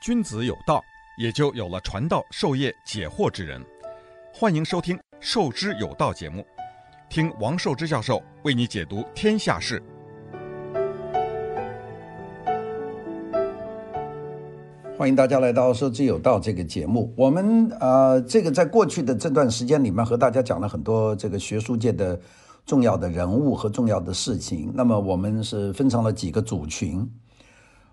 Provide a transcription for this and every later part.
君子有道，也就有了传道授业解惑之人。欢迎收听《授之有道》节目，听王寿之教授为你解读天下事。欢迎大家来到《授之有道》这个节目。我们呃，这个在过去的这段时间里面，和大家讲了很多这个学术界的重要的人物和重要的事情。那么我们是分成了几个组群。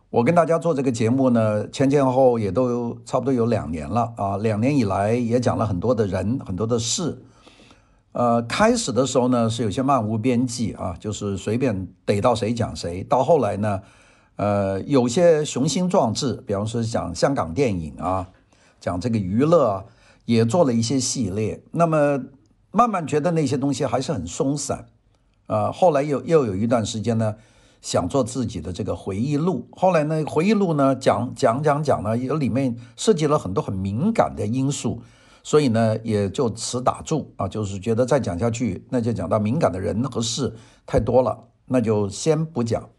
我跟大家做这个节目呢，前前后后也都差不多有两年了啊。两年以来也讲了很多的人，很多的事。呃，开始的时候呢是有些漫无边际啊，就是随便逮到谁讲谁。到后来呢，呃，有些雄心壮志，比方说讲香港电影啊，讲这个娱乐啊，也做了一些系列。那么慢慢觉得那些东西还是很松散啊。后来又又有一段时间呢。想做自己的这个回忆录，后来呢，回忆录呢讲讲讲讲呢，也里面涉及了很多很敏感的因素，所以呢也就此打住啊，就是觉得再讲下去，那就讲到敏感的人和事太多了，那就先不讲。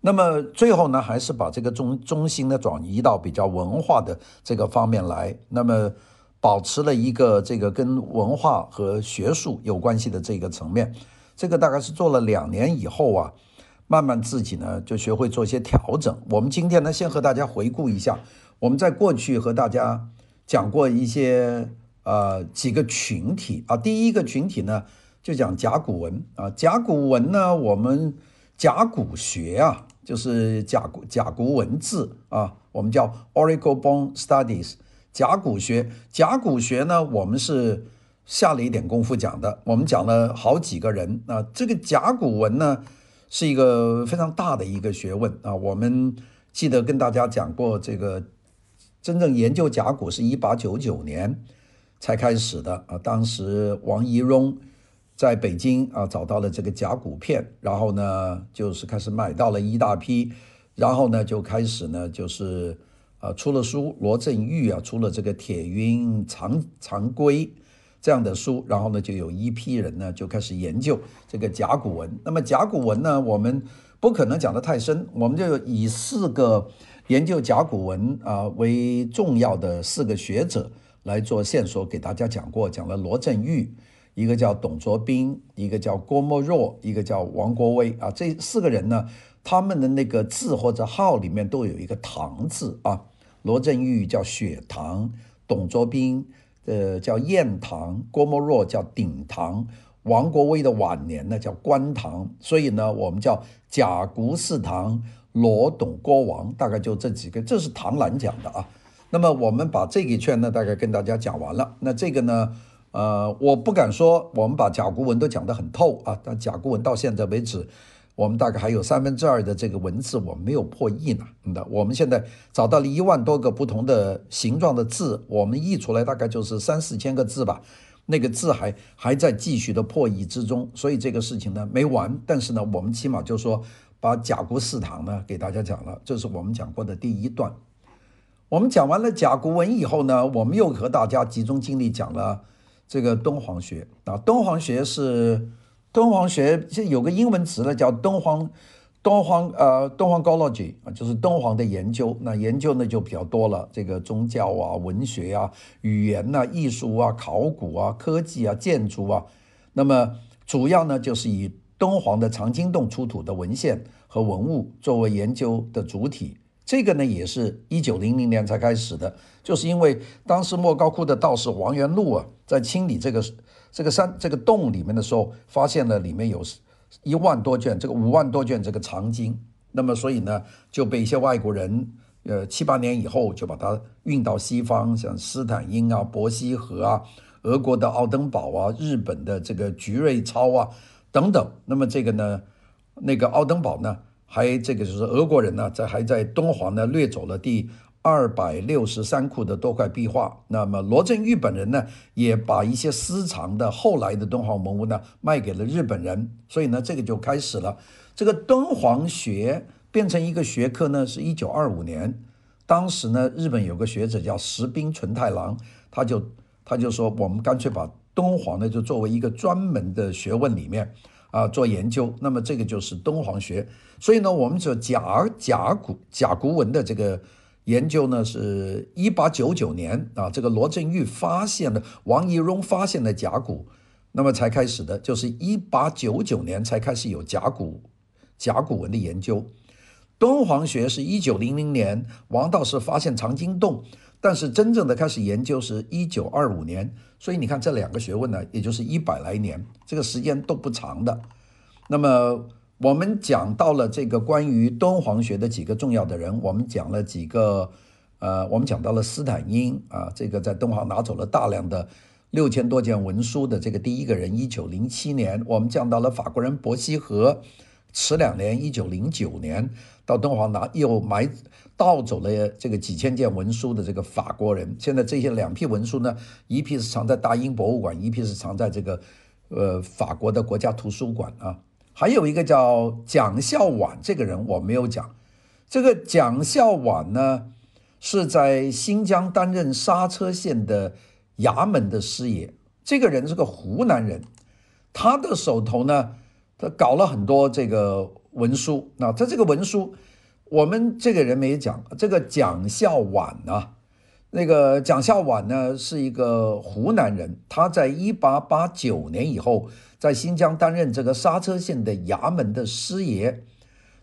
那么最后呢，还是把这个中中心呢转移到比较文化的这个方面来，那么保持了一个这个跟文化和学术有关系的这个层面，这个大概是做了两年以后啊。慢慢自己呢就学会做一些调整。我们今天呢先和大家回顾一下，我们在过去和大家讲过一些呃几个群体啊。第一个群体呢就讲甲骨文啊，甲骨文呢我们甲骨学啊就是甲骨甲骨文字啊，我们叫 Oracle Bone Studies。甲骨学，甲骨学呢我们是下了一点功夫讲的，我们讲了好几个人啊。这个甲骨文呢。是一个非常大的一个学问啊！我们记得跟大家讲过，这个真正研究甲骨是一八九九年才开始的啊。当时王懿荣在北京啊找到了这个甲骨片，然后呢就是开始买到了一大批，然后呢就开始呢就是啊出了书，罗振玉啊出了这个《铁云藏藏龟》。这样的书，然后呢，就有一批人呢就开始研究这个甲骨文。那么甲骨文呢，我们不可能讲得太深，我们就以四个研究甲骨文啊为重要的四个学者来做线索，给大家讲过，讲了罗振玉，一个叫董卓斌，一个叫郭沫若，一个叫王国维啊。这四个人呢，他们的那个字或者号里面都有一个唐字啊。罗振玉叫雪唐，董卓斌。呃，叫燕唐，郭沫若叫鼎唐，王国维的晚年呢叫关唐，所以呢，我们叫甲骨四唐，罗董郭王，大概就这几个，这是唐兰讲的啊。那么我们把这一圈呢，大概跟大家讲完了。那这个呢，呃，我不敢说我们把甲骨文都讲得很透啊，但甲骨文到现在为止。我们大概还有三分之二的这个文字我们没有破译呢。那我们现在找到了一万多个不同的形状的字，我们译出来大概就是三四千个字吧。那个字还还在继续的破译之中，所以这个事情呢没完。但是呢，我们起码就说把甲骨四堂呢给大家讲了，这是我们讲过的第一段。我们讲完了甲骨文以后呢，我们又和大家集中精力讲了这个敦煌学啊，敦煌学是。敦煌学现在有个英文词呢，叫敦煌，敦煌呃，敦煌 ology 啊，就是敦煌的研究。那研究呢就比较多了，这个宗教啊、文学啊、语言呐、艺术啊、考古啊、科技啊、建筑啊。那么主要呢就是以敦煌的藏经洞出土的文献和文物作为研究的主体。这个呢也是一九零零年才开始的，就是因为当时莫高窟的道士王元禄啊，在清理这个。这个山这个洞里面的时候，发现了里面有一万多卷，这个五万多卷这个藏经，那么所以呢，就被一些外国人，呃，七八年以后就把它运到西方，像斯坦因啊、伯希和啊、俄国的奥登堡啊、日本的这个菊瑞超啊等等。那么这个呢，那个奥登堡呢，还这个就是俄国人呢，在还在敦煌呢掠走了第。二百六十三窟的多块壁画，那么罗振玉本人呢，也把一些私藏的后来的敦煌文物呢卖给了日本人，所以呢，这个就开始了。这个敦煌学变成一个学科呢，是一九二五年，当时呢，日本有个学者叫石滨纯太郎，他就他就说，我们干脆把敦煌呢就作为一个专门的学问里面啊做研究，那么这个就是敦煌学。所以呢，我们说甲甲骨甲骨文的这个。研究呢是一八九九年啊，这个罗振玉发现了王懿荣发现了甲骨，那么才开始的，就是一八九九年才开始有甲骨甲骨文的研究。敦煌学是一九零零年王道士发现藏经洞，但是真正的开始研究是一九二五年，所以你看这两个学问呢，也就是一百来年，这个时间都不长的。那么。我们讲到了这个关于敦煌学的几个重要的人，我们讲了几个，呃，我们讲到了斯坦因啊，这个在敦煌拿走了大量的六千多件文书的这个第一个人，一九零七年，我们讲到了法国人伯希和，迟两年，一九零九年到敦煌拿又买盗走了这个几千件文书的这个法国人，现在这些两批文书呢，一批是藏在大英博物馆，一批是藏在这个呃法国的国家图书馆啊。还有一个叫蒋孝琬，这个人我没有讲。这个蒋孝琬呢，是在新疆担任刹车县的衙门的师爷。这个人是个湖南人，他的手头呢，他搞了很多这个文书。那他这个文书，我们这个人没讲。这个蒋孝琬啊，那个蒋孝琬呢，是一个湖南人，他在一八八九年以后。在新疆担任这个刹车县的衙门的师爷，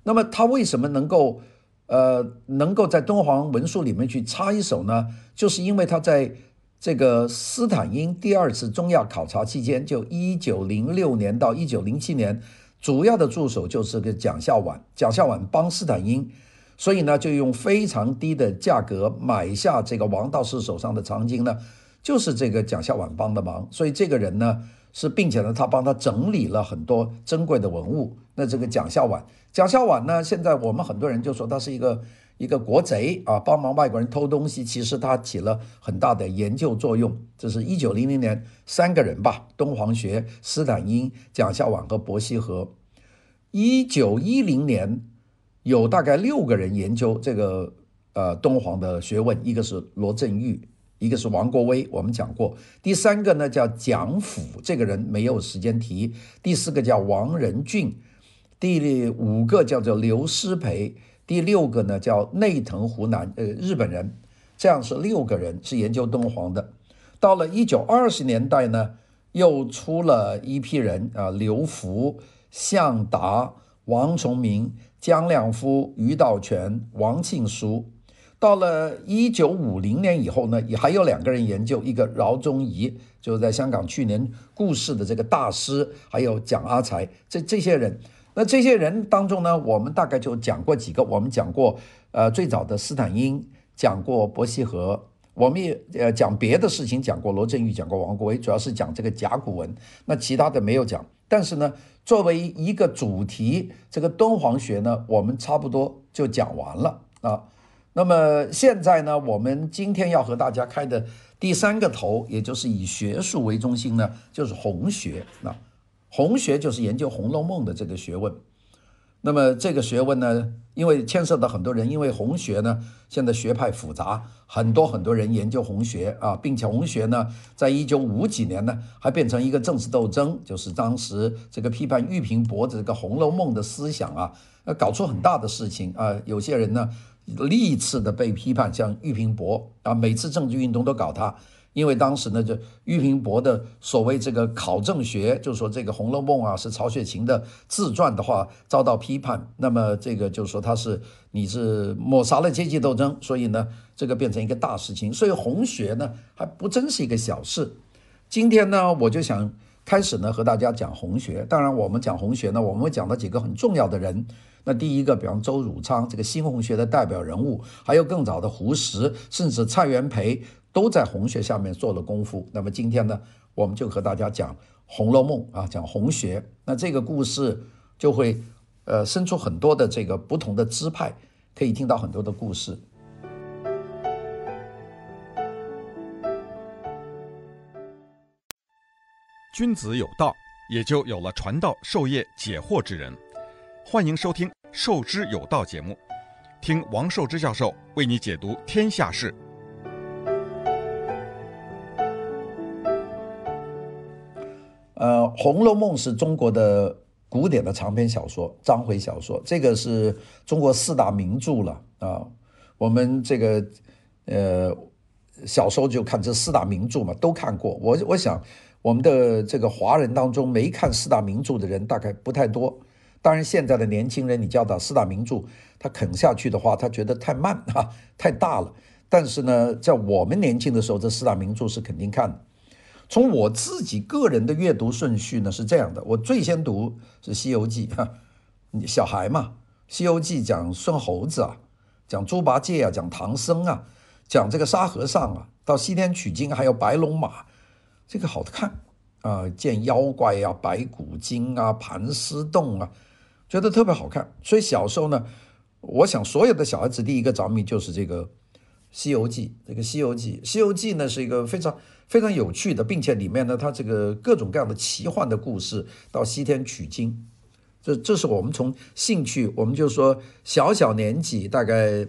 那么他为什么能够，呃，能够在敦煌文书里面去插一手呢？就是因为他在这个斯坦因第二次中亚考察期间，就一九零六年到一九零七年，主要的助手就是个蒋孝琬，蒋孝琬帮斯坦因，所以呢，就用非常低的价格买下这个王道士手上的藏经呢，就是这个蒋孝琬帮的忙，所以这个人呢。是，并且呢，他帮他整理了很多珍贵的文物。那这个蒋孝琬，蒋孝琬呢，现在我们很多人就说他是一个一个国贼啊，帮忙外国人偷东西。其实他起了很大的研究作用。这是一九零零年三个人吧，敦煌学斯坦因、蒋孝琬和伯希和。一九一零年有大概六个人研究这个呃敦煌的学问，一个是罗振玉。一个是王国维，我们讲过。第三个呢叫蒋辅，这个人没有时间提。第四个叫王仁俊，第五个叫做刘师培，第六个呢叫内藤湖南，呃，日本人。这样是六个人是研究敦煌的。到了一九二十年代呢，又出了一批人啊，刘福、向达、王崇明、姜亮夫、余道全、王庆书。到了一九五零年以后呢，也还有两个人研究，一个饶宗颐，就是在香港去年故世的这个大师，还有蒋阿才，这这些人，那这些人当中呢，我们大概就讲过几个，我们讲过，呃，最早的斯坦因，讲过伯希和，我们也呃讲别的事情，讲过罗振玉，讲过王国维，主要是讲这个甲骨文，那其他的没有讲。但是呢，作为一个主题，这个敦煌学呢，我们差不多就讲完了啊。那么现在呢，我们今天要和大家开的第三个头，也就是以学术为中心呢，就是红学。那红学就是研究《红楼梦》的这个学问。那么这个学问呢，因为牵涉到很多人，因为红学呢，现在学派复杂，很多很多人研究红学啊，并且红学呢，在一九五几年呢，还变成一个政治斗争，就是当时这个批判玉屏伯这个《红楼梦》的思想啊，搞出很大的事情啊，有些人呢。历次的被批判，像玉屏伯啊，每次政治运动都搞他，因为当时呢，就俞平伯的所谓这个考证学，就是说这个《红楼梦》啊是曹雪芹的自传的话，遭到批判。那么这个就是说他是你是抹杀了阶级斗争，所以呢，这个变成一个大事情。所以红学呢还不真是一个小事。今天呢，我就想开始呢和大家讲红学。当然，我们讲红学呢，我们会讲到几个很重要的人。那第一个，比方周汝昌这个新红学的代表人物，还有更早的胡适，甚至蔡元培，都在红学下面做了功夫。那么今天呢，我们就和大家讲《红楼梦》啊，讲红学。那这个故事就会呃生出很多的这个不同的支派，可以听到很多的故事。君子有道，也就有了传道授业解惑之人。欢迎收听《授之有道》节目，听王寿之教授为你解读天下事。呃，《红楼梦》是中国的古典的长篇小说，章回小说，这个是中国四大名著了啊。我们这个呃小时候就看这四大名著嘛，都看过。我我想我们的这个华人当中没看四大名著的人大概不太多。当然，现在的年轻人你叫他四大名著，他啃下去的话，他觉得太慢 哈，太大了。但是呢，在我们年轻的时候，这四大名著是肯定看的。从我自己个人的阅读顺序呢是这样的：我最先读是《西游记》哈，小孩嘛，《西游记》讲孙猴子啊，讲猪八戒啊，讲唐僧啊，讲这个沙和尚啊，到西天取经还有白龙马，这个好看啊，见妖怪呀、白骨精啊，盘丝洞啊。觉得特别好看，所以小时候呢，我想所有的小孩子第一个着迷就是这个《西游记》。这个《西游记》，《西游记》呢是一个非常非常有趣的，并且里面呢，它这个各种各样的奇幻的故事，到西天取经，这这是我们从兴趣，我们就说小小年纪，大概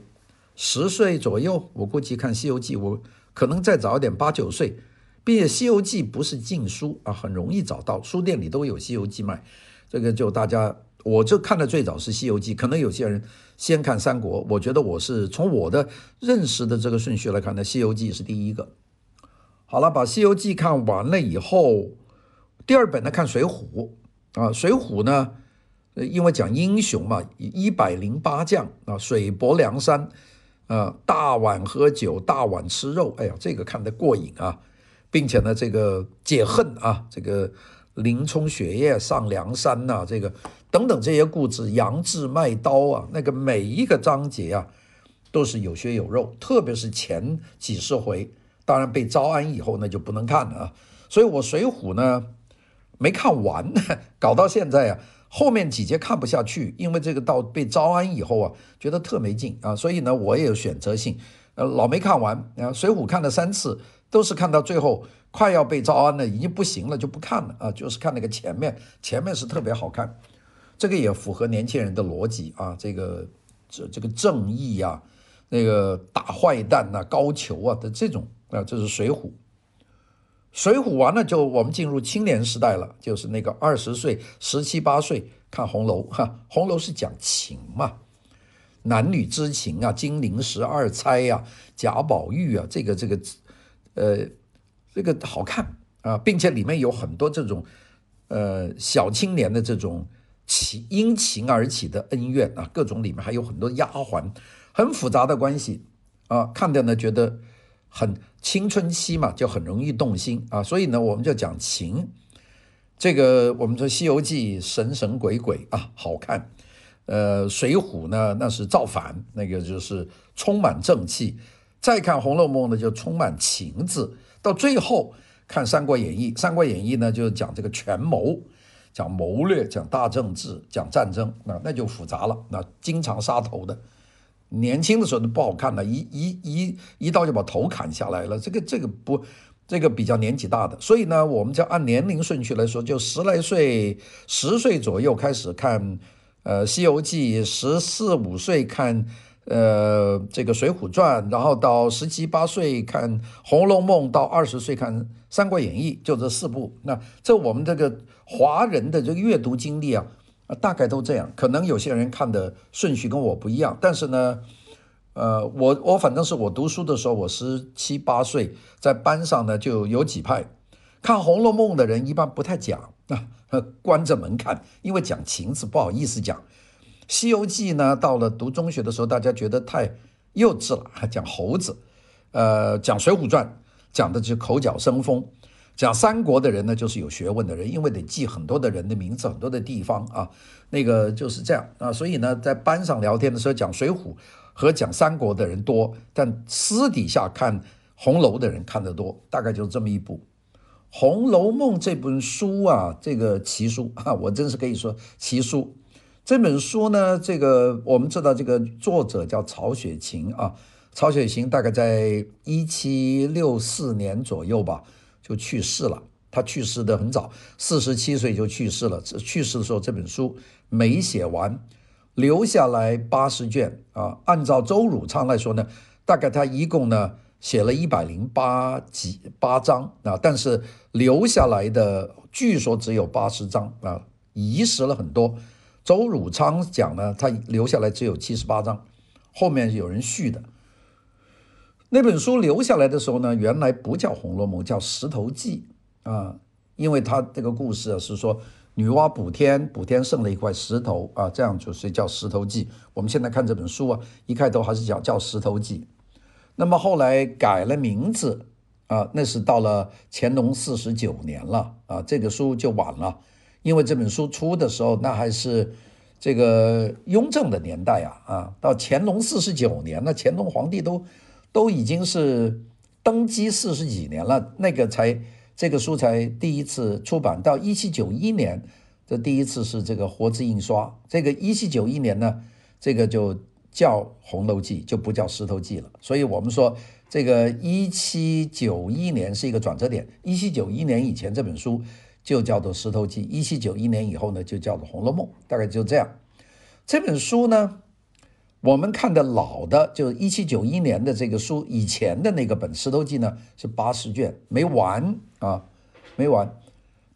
十岁左右，我估计看《西游记》，我可能再早一点，八九岁，并且《西游记》不是禁书啊，很容易找到，书店里都有《西游记》卖，这个就大家。我就看的最早是《西游记》，可能有些人先看《三国》。我觉得我是从我的认识的这个顺序来看呢，《西游记》是第一个。好了，把《西游记》看完了以后，第二本呢看《水浒》啊，《水浒》呢，因为讲英雄嘛，一百零八将啊，水泊梁山啊，大碗喝酒，大碗吃肉，哎呀，这个看得过瘾啊，并且呢，这个解恨啊，这个。林冲雪夜上梁山呐、这个等等这些故事，杨志卖刀啊，那个每一个章节啊，都是有血有肉，特别是前几十回，当然被招安以后那就不能看了啊。所以我《水浒》呢没看完，搞到现在啊，后面几节看不下去，因为这个到被招安以后啊，觉得特没劲啊，所以呢，我也有选择性，呃，老没看完啊，《水浒》看了三次。都是看到最后快要被招安了，已经不行了就不看了啊，就是看那个前面，前面是特别好看，这个也符合年轻人的逻辑啊，这个这这个正义、啊，那个打坏蛋呐、高俅啊的这种啊，这是水浒。水浒完了就我们进入青年时代了，就是那个二十岁、十七八岁看红楼哈，红楼是讲情嘛，男女之情啊，金陵十二钗呀，贾宝玉啊，这个这个。呃，这个好看啊，并且里面有很多这种呃小青年的这种情因情而起的恩怨啊，各种里面还有很多丫鬟，很复杂的关系啊，看的呢觉得很青春期嘛，就很容易动心啊，所以呢我们就讲情，这个我们说《西游记》神神鬼鬼啊好看，呃，《水浒》呢那是造反，那个就是充满正气。再看《红楼梦》呢，就充满情字；到最后看《三国演义》，《三国演义》呢就是讲这个权谋，讲谋略，讲大政治，讲战争，那那就复杂了。那经常杀头的，年轻的时候都不好看了，一一一一刀就把头砍下来了。这个这个不，这个比较年纪大的，所以呢，我们就按年龄顺序来说，就十来岁、十岁左右开始看，呃，《西游记》，十四五岁看。呃，这个《水浒传》，然后到十七八岁看《红楼梦》，到二十岁看《三国演义》，就这四部。那这我们这个华人的这个阅读经历啊，大概都这样。可能有些人看的顺序跟我不一样，但是呢，呃，我我反正是我读书的时候，我十七八岁，在班上呢就有几派看《红楼梦》的人，一般不太讲啊，关着门看，因为讲情字不好意思讲。《西游记》呢，到了读中学的时候，大家觉得太幼稚了，还讲猴子。呃，讲《水浒传》，讲的就是口角生风。讲三国的人呢，就是有学问的人，因为得记很多的人的名字，很多的地方啊，那个就是这样啊。所以呢，在班上聊天的时候，讲《水浒》和讲三国的人多，但私底下看红楼的人看得多，大概就是这么一部《红楼梦》这本书啊，这个奇书啊，我真是可以说奇书。这本书呢，这个我们知道，这个作者叫曹雪芹啊。曹雪芹大概在一七六四年左右吧，就去世了。他去世的很早，四十七岁就去世了。去世的时候，这本书没写完，留下来八十卷啊。按照周汝昌来说呢，大概他一共呢写了一百零八集八章啊，但是留下来的据说只有八十章啊，遗失了很多。周汝昌讲呢，他留下来只有七十八章，后面有人续的。那本书留下来的时候呢，原来不叫《红楼梦》，叫《石头记》啊，因为它这个故事啊是说女娲补天，补天剩了一块石头啊，这样就所以叫《石头记》。我们现在看这本书啊，一开头还是叫叫《石头记》，那么后来改了名字啊，那是到了乾隆四十九年了啊，这个书就晚了，因为这本书出的时候那还是这个雍正的年代啊啊，到乾隆四十九年，那乾隆皇帝都。都已经是登基四十几年了，那个才这个书才第一次出版，到一七九一年，这第一次是这个活字印刷。这个一七九一年呢，这个就叫《红楼记》，就不叫《石头记》了。所以我们说，这个一七九一年是一个转折点。一七九一年以前这本书就叫做《石头记》，一七九一年以后呢，就叫做《红楼梦》，大概就这样。这本书呢。我们看的老的，就是一七九一年的这个书，以前的那个本《石头记》呢是八十卷，没完啊，没完。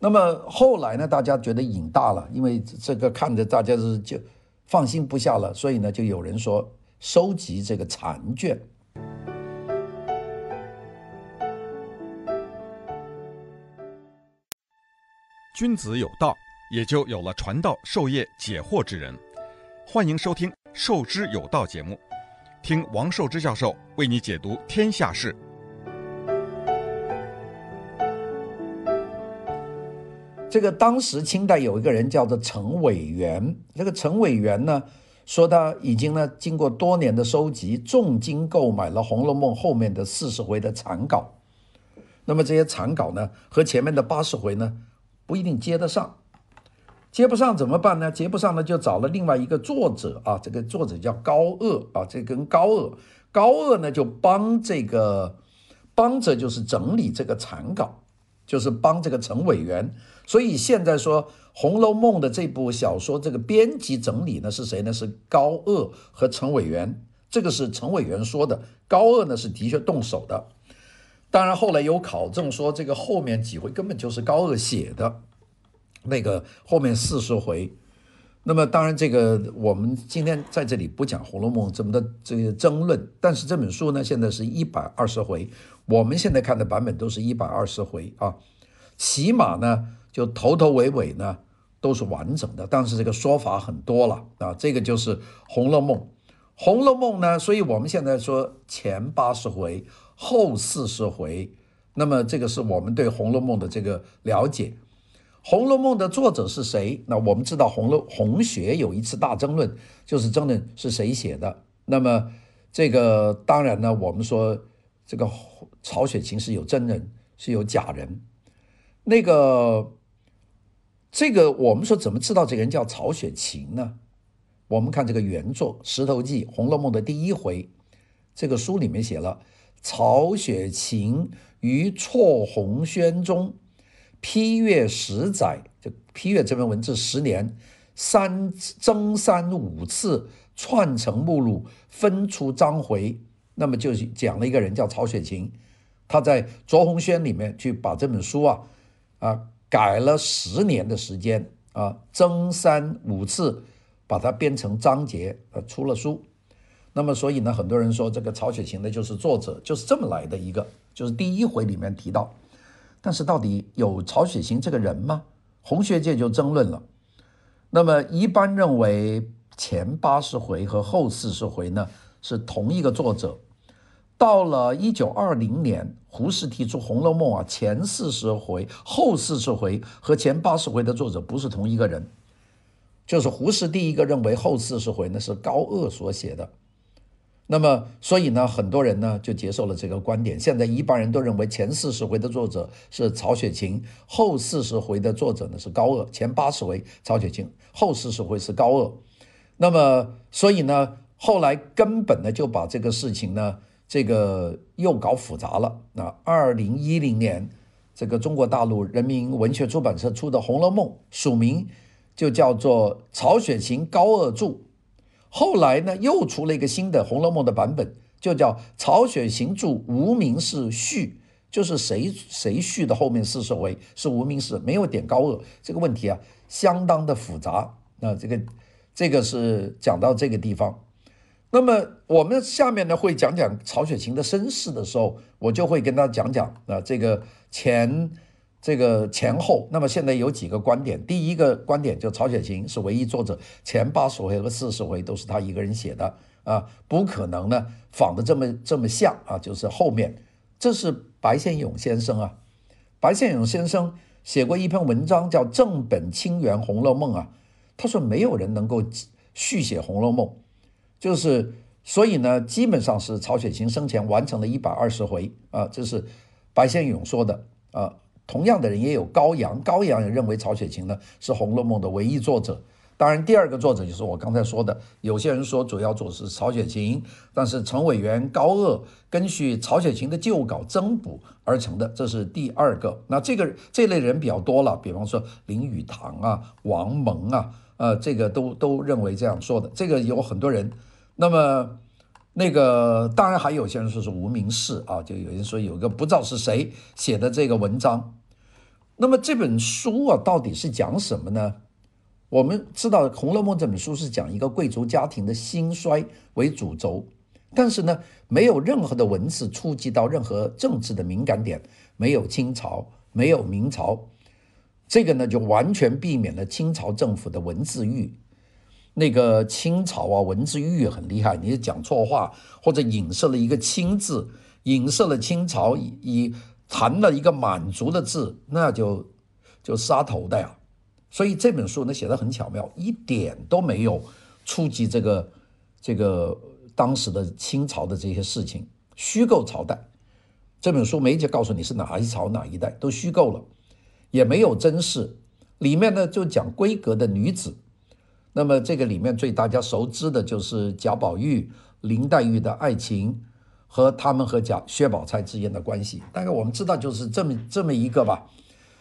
那么后来呢，大家觉得瘾大了，因为这个看着大家是就放心不下了，所以呢，就有人说收集这个残卷。君子有道，也就有了传道授业解惑之人。欢迎收听。授之有道节目，听王寿之教授为你解读天下事。这个当时清代有一个人叫做陈伟元，这个陈伟元呢说他已经呢经过多年的收集，重金购买了《红楼梦》后面的四十回的残稿。那么这些残稿呢和前面的八十回呢不一定接得上。接不上怎么办呢？接不上呢，就找了另外一个作者啊，这个作者叫高鄂啊，这跟高鄂，高鄂呢就帮这个帮着就是整理这个残稿，就是帮这个陈委员。所以现在说《红楼梦》的这部小说，这个编辑整理呢是谁呢？是高鄂和陈委员。这个是陈委员说的，高鄂呢是的确动手的。当然后来有考证说，这个后面几回根本就是高鹗写的。那个后面四十回，那么当然这个我们今天在这里不讲《红楼梦》怎么的这个争论，但是这本书呢现在是一百二十回，我们现在看的版本都是一百二十回啊，起码呢就头头尾尾呢都是完整的，但是这个说法很多了啊，这个就是《红楼梦》，《红楼梦》呢，所以我们现在说前八十回，后四十回，那么这个是我们对《红楼梦》的这个了解。《红楼梦》的作者是谁？那我们知道，红楼红学有一次大争论，就是争论是谁写的。那么这个当然呢，我们说这个曹雪芹是有真人，是有假人。那个这个我们说怎么知道这个人叫曹雪芹呢？我们看这个原作《石头记》《红楼梦》的第一回，这个书里面写了曹雪芹于辍红轩中。批阅十载，就批阅这篇文字十年，三增删五次，串成目录，分出章回。那么就讲了一个人叫曹雪芹，他在卓红轩里面去把这本书啊啊改了十年的时间啊，增删五次，把它编成章节，呃，出了书。那么所以呢，很多人说这个曹雪芹呢就是作者，就是这么来的一个，就是第一回里面提到。但是到底有曹雪芹这个人吗？红学界就争论了。那么一般认为前八十回和后四十回呢是同一个作者。到了一九二零年，胡适提出《红楼梦》啊，前四十回、后四十回和前八十回的作者不是同一个人，就是胡适第一个认为后四十回呢是高鹗所写的。那么，所以呢，很多人呢就接受了这个观点。现在一般人都认为前四十回的作者是曹雪芹，后四十回的作者呢是高鶚。前八十回曹雪芹，后四十回是高鶚。那么，所以呢，后来根本呢就把这个事情呢，这个又搞复杂了。那二零一零年，这个中国大陆人民文学出版社出的《红楼梦》，署名就叫做曹雪芹高鶚着。后来呢，又出了一个新的《红楼梦》的版本，就叫曹雪芹著无名氏序，就是谁谁序的后面四十回是无名氏，没有点高鹗。这个问题啊，相当的复杂。那这个这个是讲到这个地方。那么我们下面呢会讲讲曹雪芹的身世的时候，我就会跟他讲讲啊这个前这个前后。那么现在有几个观点，第一个观点就曹雪芹是唯一作者，前八十回和四十回都是他一个人写的啊，不可能呢仿的这么这么像啊，就是后面这是白先勇先生啊，白先勇先生写过一篇文章叫《正本清源红楼梦》啊，他说没有人能够续写《红楼梦》。就是，所以呢，基本上是曹雪芹生前完成了一百二十回啊，这是白先勇说的啊。同样的人也有高阳，高阳也认为曹雪芹呢是《红楼梦》的唯一作者。当然，第二个作者就是我刚才说的，有些人说主要作者是曹雪芹，但是陈伟元、高鶚根据曹雪芹的旧稿增补而成的，这是第二个。那这个这类人比较多了，比方说林语堂啊、王蒙啊，呃，这个都都认为这样说的。这个有很多人。那么，那个当然还有些人说是无名氏啊，就有人说有个不知道是谁写的这个文章。那么这本书啊，到底是讲什么呢？我们知道《红楼梦》这本书是讲一个贵族家庭的兴衰为主轴，但是呢，没有任何的文字触及到任何政治的敏感点，没有清朝，没有明朝，这个呢就完全避免了清朝政府的文字狱。那个清朝啊，文字狱很厉害，你讲错话或者影射了一个“清”字，影射了清朝，以谈了一个满族的字，那就就杀头的呀。所以这本书呢写得很巧妙，一点都没有触及这个这个当时的清朝的这些事情，虚构朝代。这本书没就告诉你是哪一朝哪一代，都虚构了，也没有真事。里面呢就讲闺阁的女子。那么这个里面最大家熟知的就是贾宝玉、林黛玉的爱情和他们和贾薛宝钗之间的关系，大概我们知道就是这么这么一个吧。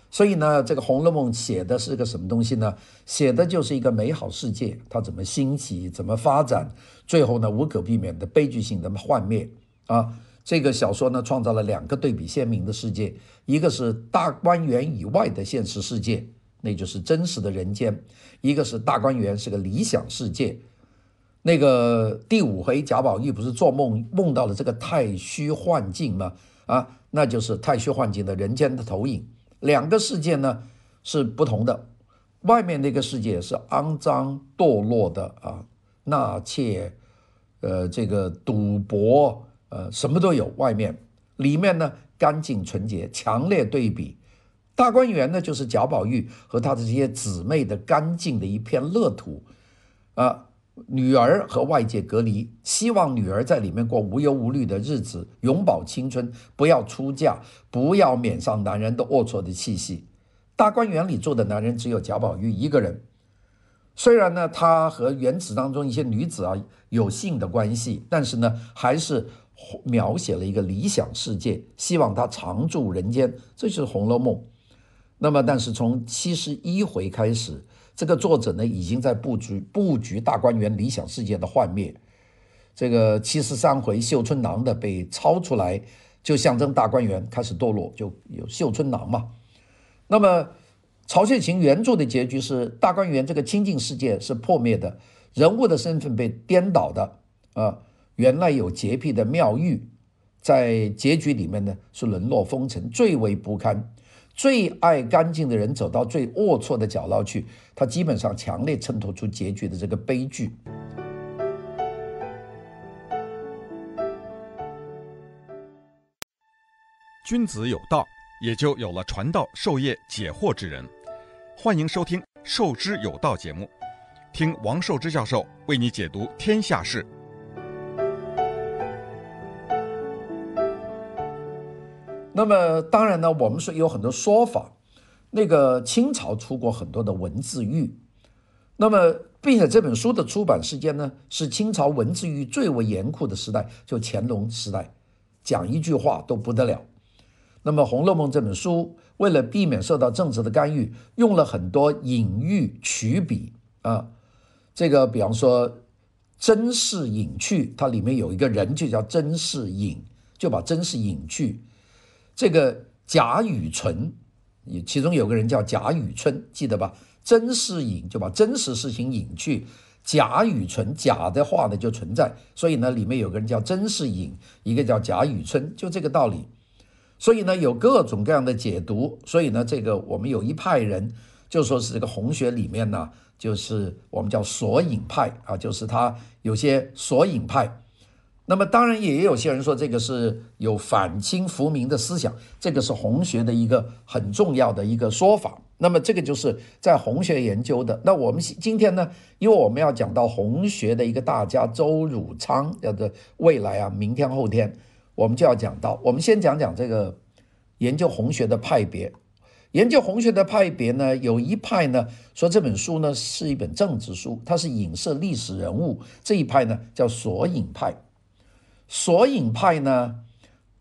所以呢，这个《红楼梦》写的是个什么东西呢？写的就是一个美好世界，它怎么兴起，怎么发展，最后呢无可避免的悲剧性的幻灭啊。这个小说呢创造了两个对比鲜明的世界，一个是大观园以外的现实世界。那就是真实的人间，一个是大观园是个理想世界。那个第五回贾宝玉不是做梦梦到了这个太虚幻境吗？啊，那就是太虚幻境的人间的投影。两个世界呢是不同的，外面那个世界是肮脏堕落的啊，纳妾，呃，这个赌博，呃，什么都有。外面里面呢干净纯洁，强烈对比。大观园呢，就是贾宝玉和他的这些姊妹的干净的一片乐土，啊，女儿和外界隔离，希望女儿在里面过无忧无虑的日子，永葆青春，不要出嫁，不要免上男人的龌龊的气息。大观园里住的男人只有贾宝玉一个人，虽然呢，他和园子当中一些女子啊有性的关系，但是呢，还是描写了一个理想世界，希望他常驻人间，这就是《红楼梦》。那么，但是从七十一回开始，这个作者呢已经在布局布局大观园理想世界的幻灭。这个七十三回绣春囊的被抄出来，就象征大观园开始堕落，就有绣春囊嘛。那么，曹雪芹原著的结局是大观园这个清净世界是破灭的，人物的身份被颠倒的啊。原来有洁癖的妙玉，在结局里面呢是沦落风尘，最为不堪。最爱干净的人走到最龌龊的角落去，他基本上强烈衬托出结局的这个悲剧。君子有道，也就有了传道授业解惑之人。欢迎收听《授之有道》节目，听王寿之教授为你解读天下事。那么当然呢，我们是有很多说法，那个清朝出过很多的文字狱，那么并且这本书的出版时间呢，是清朝文字狱最为严酷的时代，就乾隆时代，讲一句话都不得了。那么《红楼梦》这本书为了避免受到政治的干预，用了很多隐喻曲笔啊，这个比方说甄士隐去，它里面有一个人就叫甄士隐，就把甄士隐去。这个贾雨村，其中有个人叫贾雨村，记得吧？甄士隐就把真实事情隐去，贾雨村，假的话呢就存在，所以呢，里面有个人叫甄士隐，一个叫贾雨村，就这个道理。所以呢，有各种各样的解读。所以呢，这个我们有一派人就说是这个红学里面呢，就是我们叫索引派啊，就是他有些索引派。那么当然也有些人说这个是有反清复明的思想，这个是红学的一个很重要的一个说法。那么这个就是在红学研究的。那我们今天呢，因为我们要讲到红学的一个大家周汝昌，叫做未来啊，明天后天我们就要讲到。我们先讲讲这个研究红学的派别。研究红学的派别呢，有一派呢说这本书呢是一本政治书，它是影射历史人物。这一派呢叫索引派。索引派呢，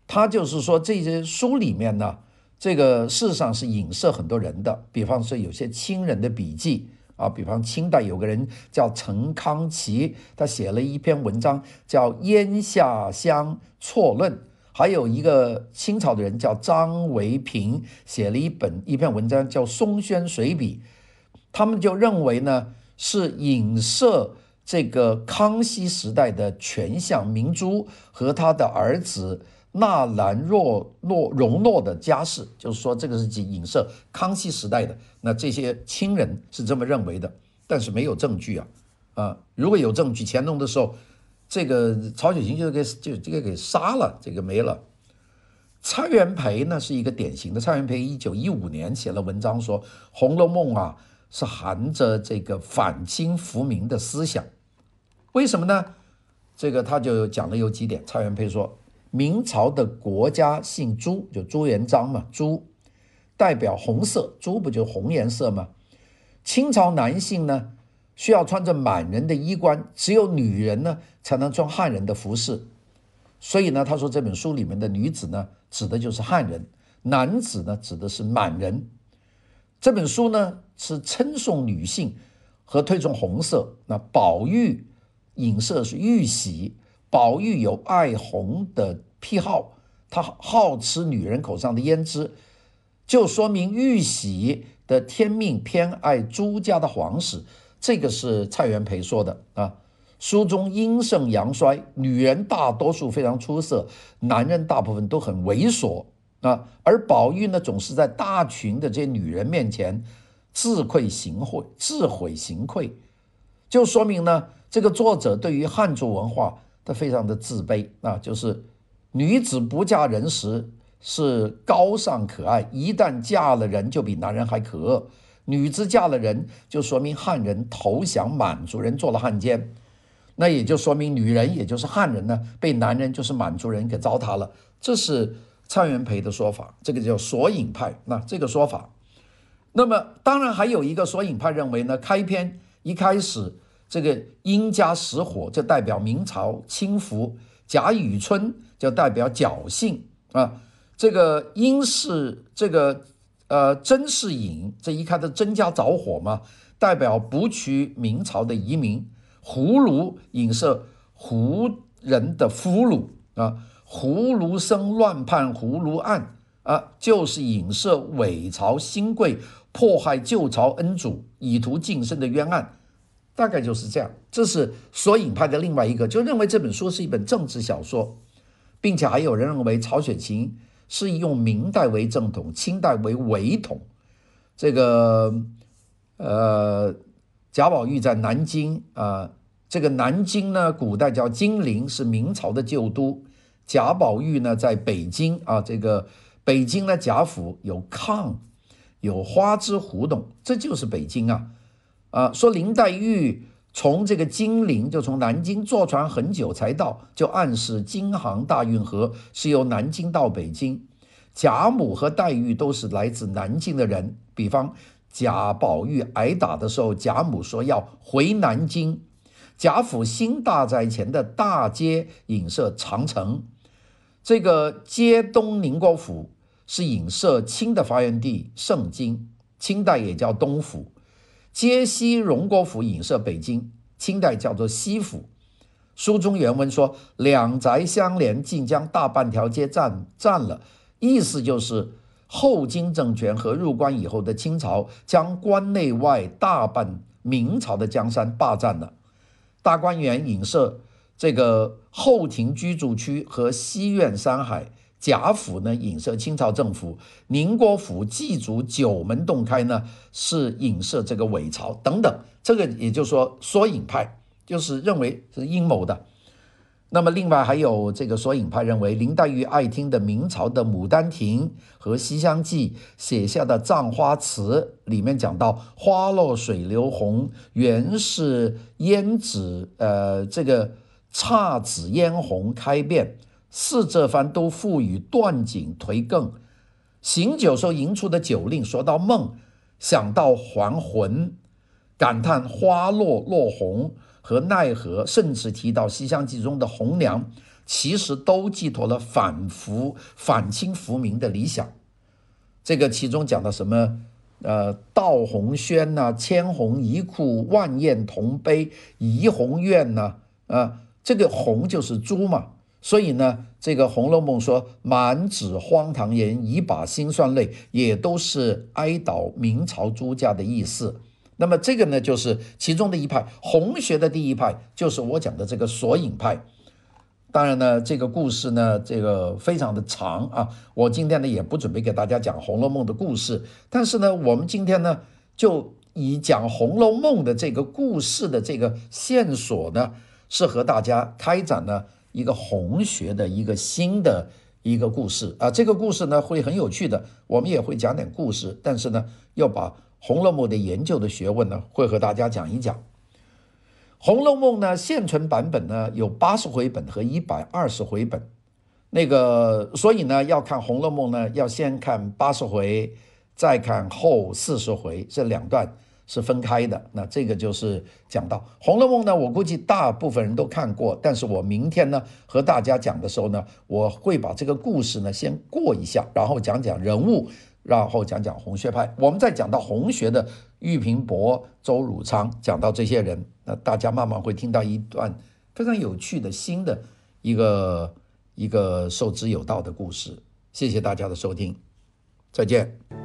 他就是说这些书里面呢。这个事实上是影射很多人的，比方说有些亲人的笔记啊，比方清代有个人叫陈康祺，他写了一篇文章叫《烟下乡错论》，还有一个清朝的人叫张维平，写了一本一篇文章叫《松轩随笔》，他们就认为呢是影射这个康熙时代的权相明珠和他的儿子。纳兰若诺容诺的家世，就是说这个是影射康熙时代的。那这些清人是这么认为的，但是没有证据啊啊！如果有证据，乾隆的时候，这个曹雪芹就给就这个给杀了，这个没了。蔡元培呢是一个典型的，蔡元培一九一五年写了文章说，《红楼梦》啊是含着这个反清复明的思想，为什么呢？这个他就讲了有几点，蔡元培说。明朝的国家姓朱，就朱元璋嘛，朱代表红色，朱不就红颜色吗？清朝男性呢，需要穿着满人的衣冠，只有女人呢才能穿汉人的服饰。所以呢，他说这本书里面的女子呢，指的就是汉人；男子呢，指的是满人。这本书呢是称颂女性和推崇红色。那宝玉影射是玉玺。宝玉有爱红的癖好，他好吃女人口上的胭脂，就说明玉玺的天命偏爱朱家的皇室。这个是蔡元培说的啊。书中阴盛阳衰，女人大多数非常出色，男人大部分都很猥琐啊。而宝玉呢，总是在大群的这些女人面前自愧形秽，自毁形秽，就说明呢，这个作者对于汉族文化。他非常的自卑啊，就是女子不嫁人时是高尚可爱，一旦嫁了人就比男人还可恶。女子嫁了人就说明汉人投降满族人做了汉奸，那也就说明女人也就是汉人呢被男人就是满族人给糟蹋了。这是蔡元培的说法，这个叫索引派。那这个说法，那么当然还有一个索引派认为呢，开篇一开始。这个殷家失火就代表明朝倾覆，贾雨村就代表侥幸啊。这个殷是这个呃甄士隐，这一看到甄家着火嘛，代表북区明朝的遗民。胡卢影射胡人的俘虏啊，胡卢生乱判胡卢案啊，就是影射伪朝新贵迫害旧朝恩主，以图晋升的冤案。大概就是这样，这是索引派的另外一个，就认为这本书是一本政治小说，并且还有人认为曹雪芹是用明代为正统，清代为伪统。这个呃，贾宝玉在南京啊、呃，这个南京呢，古代叫金陵，是明朝的旧都。贾宝玉呢，在北京啊，这个北京的贾府有炕，有花枝胡同，这就是北京啊。啊，说林黛玉从这个金陵，就从南京坐船很久才到，就暗示京杭大运河是由南京到北京。贾母和黛玉都是来自南京的人。比方贾宝玉挨打的时候，贾母说要回南京。贾府新大宅前的大街影射长城。这个街东宁国府是影射清的发源地盛京，清代也叫东府。街西荣国府影射北京，清代叫做西府。书中原文说，两宅相连，竟将大半条街占占了，意思就是后金政权和入关以后的清朝，将关内外大半明朝的江山霸占了。大观园影射这个后庭居住区和西苑山海。贾府呢，影射清朝政府；宁国府祭祖九门洞开呢，是影射这个伪朝等等。这个也就是说，索引派就是认为是阴谋的。那么另外还有这个索引派认为，林黛玉爱听的明朝的《牡丹亭》和《西厢记》写下的《葬花词》里面讲到“花落水流红，原是胭脂”，呃，这个姹紫嫣红开遍。四这番都赋予断井颓更，行酒时候吟出的酒令，说到梦，想到还魂，感叹花落落红和奈何，甚至提到《西厢记》中的红娘，其实都寄托了反服反清复明的理想。这个其中讲到什么？呃，道红轩呐、千红一库，万艳同杯，怡红院呐，啊、这个红就是朱嘛。所以呢，这个《红楼梦》说“满纸荒唐言，一把辛酸泪”，也都是哀悼明朝朱家的意思。那么这个呢，就是其中的一派，红学的第一派，就是我讲的这个索引派。当然呢，这个故事呢，这个非常的长啊，我今天呢也不准备给大家讲《红楼梦》的故事。但是呢，我们今天呢，就以讲《红楼梦》的这个故事的这个线索呢，是和大家开展呢。一个红学的一个新的一个故事啊，这个故事呢会很有趣的，我们也会讲点故事，但是呢要把《红楼梦》的研究的学问呢会和大家讲一讲。《红楼梦》呢现存版本呢有八十回本和一百二十回本，那个所以呢要看《红楼梦》呢要先看八十回，再看后四十回这两段。是分开的，那这个就是讲到《红楼梦》呢，我估计大部分人都看过，但是我明天呢和大家讲的时候呢，我会把这个故事呢先过一下，然后讲讲人物，然后讲讲红学派。我们再讲到红学的玉屏伯、周汝昌，讲到这些人，那大家慢慢会听到一段非常有趣的新的一个一个受之有道的故事。谢谢大家的收听，再见。